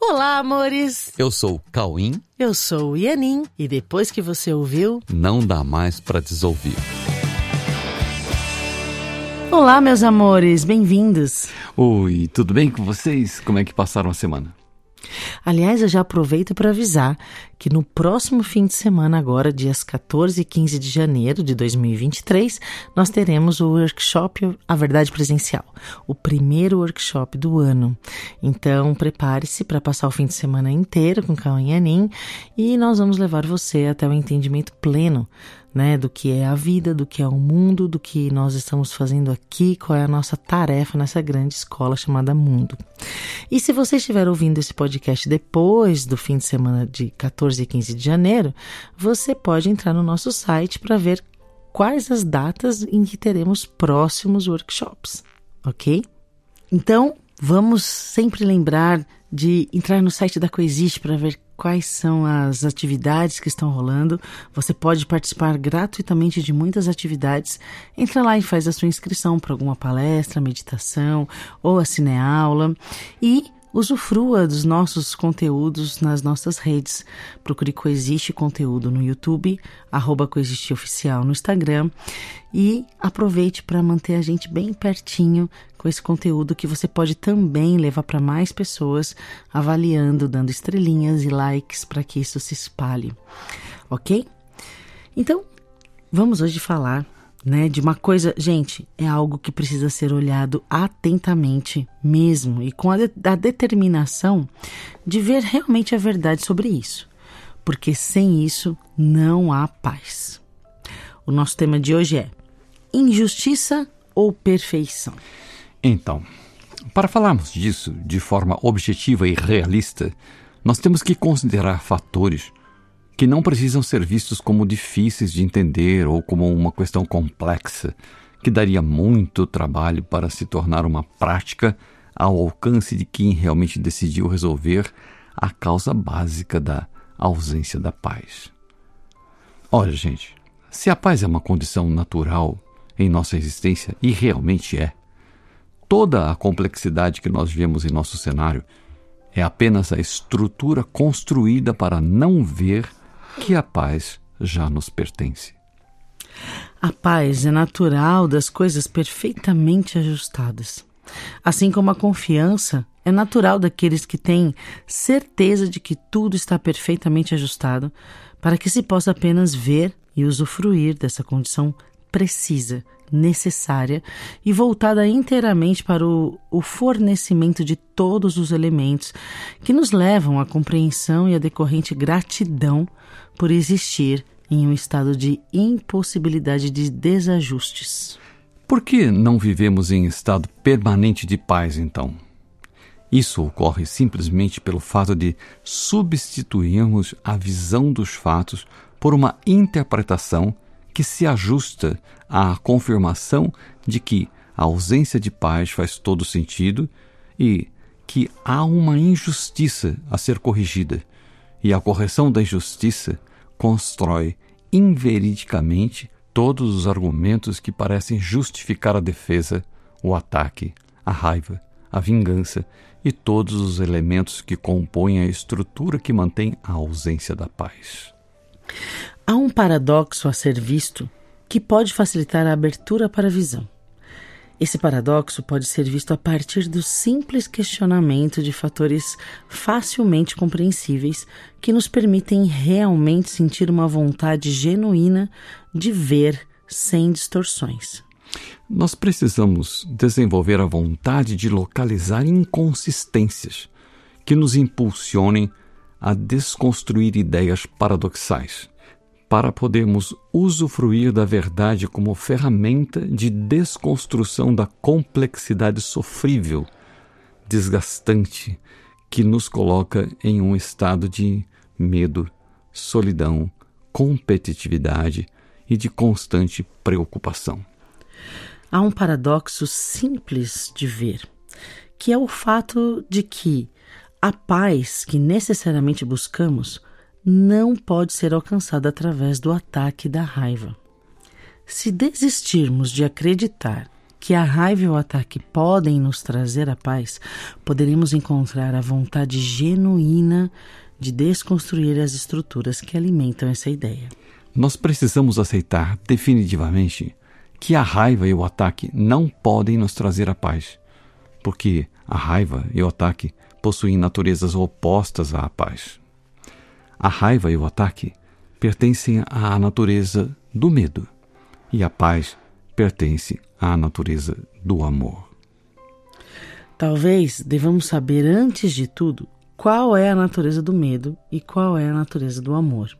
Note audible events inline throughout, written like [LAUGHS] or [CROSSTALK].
Olá, amores! Eu sou o Cauim. Eu sou o Ianin. E depois que você ouviu, Não dá mais pra desouvir. Olá, meus amores, bem-vindos! Oi, tudo bem com vocês? Como é que passaram a semana? Aliás, eu já aproveito para avisar que no próximo fim de semana, agora, dias 14 e 15 de janeiro de 2023, nós teremos o workshop A Verdade Presencial, o primeiro workshop do ano. Então, prepare-se para passar o fim de semana inteiro com Cauã e Anin e nós vamos levar você até o entendimento pleno né, do que é a vida, do que é o mundo, do que nós estamos fazendo aqui, qual é a nossa tarefa nessa grande escola chamada mundo. E se você estiver ouvindo esse podcast depois do fim de semana de 14 e 15 de janeiro, você pode entrar no nosso site para ver quais as datas em que teremos próximos workshops, ok? Então, vamos sempre lembrar de entrar no site da Coexiste para ver quais são as atividades que estão rolando. Você pode participar gratuitamente de muitas atividades. Entra lá e faz a sua inscrição para alguma palestra, meditação ou a cineaula e usufrua dos nossos conteúdos nas nossas redes. Procure Coexiste Conteúdo no YouTube, arroba Coexiste Oficial no Instagram e aproveite para manter a gente bem pertinho com esse conteúdo que você pode também levar para mais pessoas, avaliando, dando estrelinhas e likes para que isso se espalhe. Ok? Então, vamos hoje falar né, de uma coisa, gente, é algo que precisa ser olhado atentamente mesmo e com a, de, a determinação de ver realmente a verdade sobre isso, porque sem isso não há paz. O nosso tema de hoje é injustiça ou perfeição. Então, para falarmos disso de forma objetiva e realista, nós temos que considerar fatores que não precisam ser vistos como difíceis de entender ou como uma questão complexa, que daria muito trabalho para se tornar uma prática ao alcance de quem realmente decidiu resolver a causa básica da ausência da paz. Olha, gente, se a paz é uma condição natural em nossa existência, e realmente é, toda a complexidade que nós vemos em nosso cenário é apenas a estrutura construída para não ver que a paz já nos pertence. A paz é natural das coisas perfeitamente ajustadas. Assim como a confiança é natural daqueles que têm certeza de que tudo está perfeitamente ajustado, para que se possa apenas ver e usufruir dessa condição precisa, necessária e voltada inteiramente para o, o, fornecimento de todos os elementos que nos levam à compreensão e à decorrente gratidão por existir em um estado de impossibilidade de desajustes. Por que não vivemos em estado permanente de paz, então? Isso ocorre simplesmente pelo fato de substituirmos a visão dos fatos por uma interpretação que se ajusta à confirmação de que a ausência de paz faz todo sentido e que há uma injustiça a ser corrigida, e a correção da injustiça constrói inveridicamente todos os argumentos que parecem justificar a defesa, o ataque, a raiva, a vingança e todos os elementos que compõem a estrutura que mantém a ausência da paz. Há um paradoxo a ser visto que pode facilitar a abertura para a visão. Esse paradoxo pode ser visto a partir do simples questionamento de fatores facilmente compreensíveis que nos permitem realmente sentir uma vontade genuína de ver sem distorções. Nós precisamos desenvolver a vontade de localizar inconsistências que nos impulsionem a desconstruir ideias paradoxais para podermos usufruir da verdade como ferramenta de desconstrução da complexidade sofrível, desgastante, que nos coloca em um estado de medo, solidão, competitividade e de constante preocupação. Há um paradoxo simples de ver, que é o fato de que a paz que necessariamente buscamos não pode ser alcançada através do ataque da raiva. Se desistirmos de acreditar que a raiva e o ataque podem nos trazer a paz, poderemos encontrar a vontade genuína de desconstruir as estruturas que alimentam essa ideia. Nós precisamos aceitar definitivamente que a raiva e o ataque não podem nos trazer a paz, porque a raiva e o ataque possuem naturezas opostas à paz. A raiva e o ataque pertencem à natureza do medo, e a paz pertence à natureza do amor. Talvez devamos saber antes de tudo qual é a natureza do medo e qual é a natureza do amor.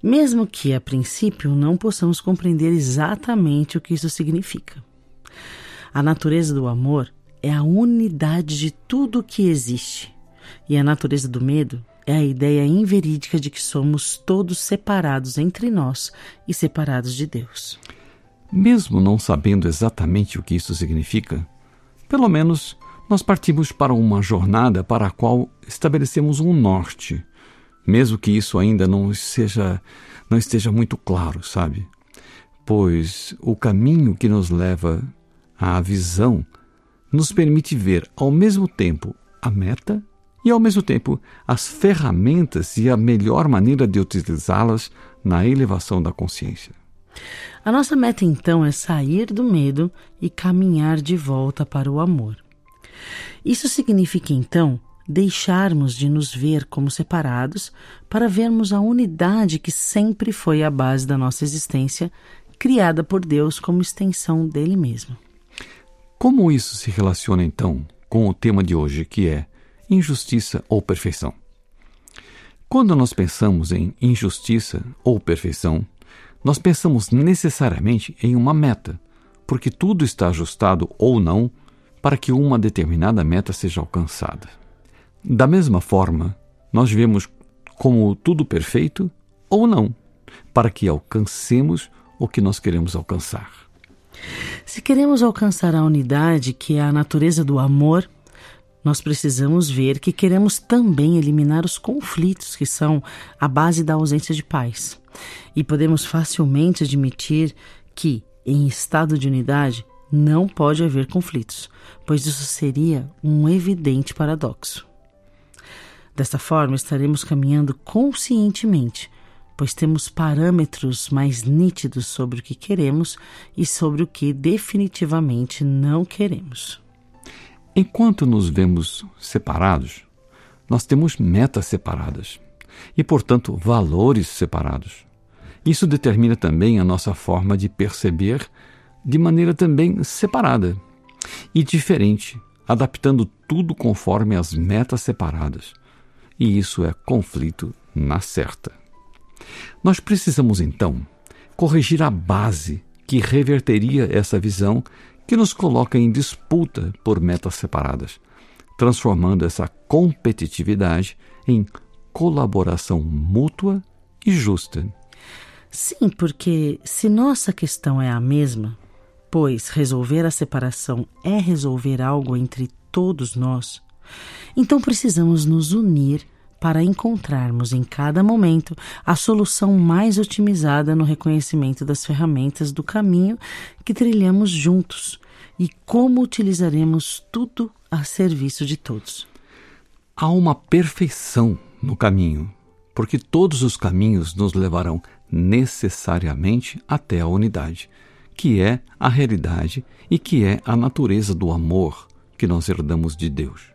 Mesmo que a princípio não possamos compreender exatamente o que isso significa. A natureza do amor é a unidade de tudo o que existe, e a natureza do medo é a ideia inverídica de que somos todos separados entre nós e separados de Deus. Mesmo não sabendo exatamente o que isso significa, pelo menos nós partimos para uma jornada para a qual estabelecemos um norte, mesmo que isso ainda não seja não esteja muito claro, sabe? Pois o caminho que nos leva à visão nos permite ver ao mesmo tempo a meta e ao mesmo tempo as ferramentas e a melhor maneira de utilizá-las na elevação da consciência. A nossa meta então é sair do medo e caminhar de volta para o amor. Isso significa então deixarmos de nos ver como separados para vermos a unidade que sempre foi a base da nossa existência, criada por Deus como extensão dele mesmo. Como isso se relaciona então com o tema de hoje, que é injustiça ou perfeição? Quando nós pensamos em injustiça ou perfeição, nós pensamos necessariamente em uma meta, porque tudo está ajustado ou não para que uma determinada meta seja alcançada. Da mesma forma, nós vemos como tudo perfeito ou não, para que alcancemos o que nós queremos alcançar. Se queremos alcançar a unidade, que é a natureza do amor, nós precisamos ver que queremos também eliminar os conflitos que são a base da ausência de paz. E podemos facilmente admitir que, em estado de unidade, não pode haver conflitos, pois isso seria um evidente paradoxo. Desta forma, estaremos caminhando conscientemente, pois temos parâmetros mais nítidos sobre o que queremos e sobre o que definitivamente não queremos. Enquanto nos vemos separados, nós temos metas separadas e, portanto, valores separados. Isso determina também a nossa forma de perceber de maneira também separada e diferente, adaptando tudo conforme as metas separadas e isso é conflito na certa. Nós precisamos então corrigir a base que reverteria essa visão que nos coloca em disputa por metas separadas, transformando essa competitividade em colaboração mútua e justa. Sim, porque se nossa questão é a mesma, pois resolver a separação é resolver algo entre todos nós, então precisamos nos unir para encontrarmos em cada momento a solução mais otimizada no reconhecimento das ferramentas do caminho que trilhamos juntos e como utilizaremos tudo a serviço de todos. Há uma perfeição no caminho, porque todos os caminhos nos levarão necessariamente até a unidade, que é a realidade e que é a natureza do amor que nós herdamos de Deus.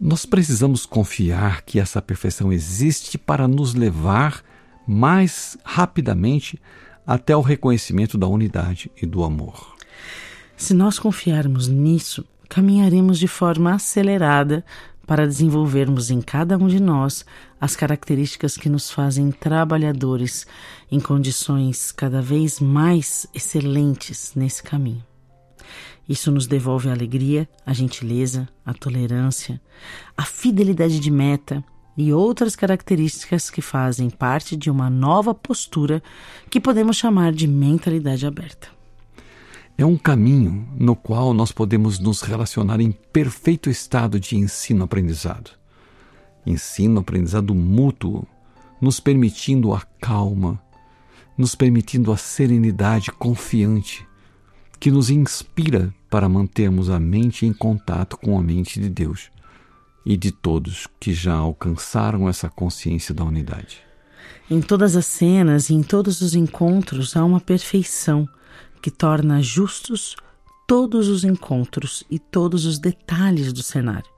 Nós precisamos confiar que essa perfeição existe para nos levar mais rapidamente até o reconhecimento da unidade e do amor. Se nós confiarmos nisso, caminharemos de forma acelerada para desenvolvermos em cada um de nós as características que nos fazem trabalhadores em condições cada vez mais excelentes nesse caminho. Isso nos devolve a alegria, a gentileza, a tolerância, a fidelidade de meta e outras características que fazem parte de uma nova postura que podemos chamar de mentalidade aberta. É um caminho no qual nós podemos nos relacionar em perfeito estado de ensino-aprendizado. Ensino-aprendizado mútuo, nos permitindo a calma, nos permitindo a serenidade confiante que nos inspira para mantermos a mente em contato com a mente de Deus e de todos que já alcançaram essa consciência da unidade. Em todas as cenas e em todos os encontros há uma perfeição que torna justos todos os encontros e todos os detalhes do cenário.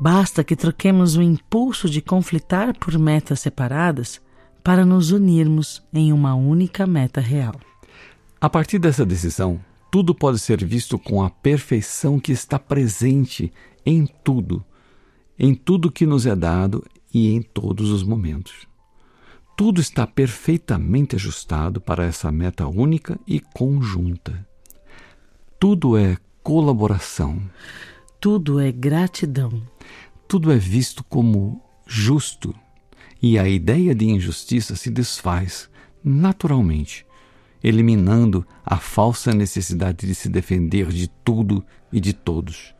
Basta que troquemos o impulso de conflitar por metas separadas para nos unirmos em uma única meta real. A partir dessa decisão, tudo pode ser visto com a perfeição que está presente em tudo, em tudo que nos é dado e em todos os momentos. Tudo está perfeitamente ajustado para essa meta única e conjunta. Tudo é colaboração. Tudo é gratidão. Tudo é visto como justo e a ideia de injustiça se desfaz naturalmente, eliminando a falsa necessidade de se defender de tudo e de todos,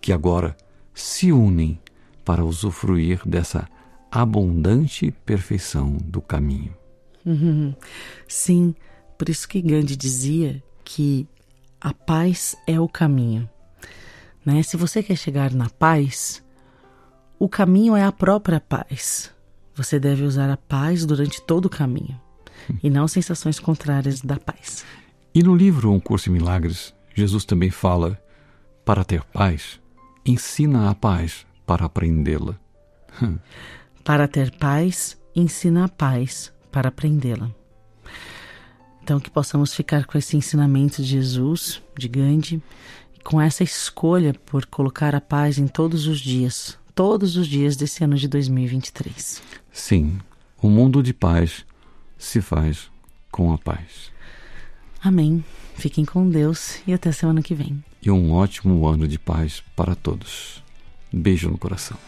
que agora se unem para usufruir dessa abundante perfeição do caminho. Uhum. Sim, por isso que Gandhi dizia que a paz é o caminho. Né? Se você quer chegar na paz, o caminho é a própria paz. Você deve usar a paz durante todo o caminho e não sensações contrárias da paz. E no livro Um Curso em Milagres, Jesus também fala: para ter paz, ensina a paz para aprendê-la. [LAUGHS] para ter paz, ensina a paz para aprendê-la. Então, que possamos ficar com esse ensinamento de Jesus, de Gandhi, com essa escolha por colocar a paz em todos os dias, todos os dias desse ano de 2023. Sim, o mundo de paz se faz com a paz. Amém. Fiquem com Deus e até semana que vem. E um ótimo ano de paz para todos. Beijo no coração.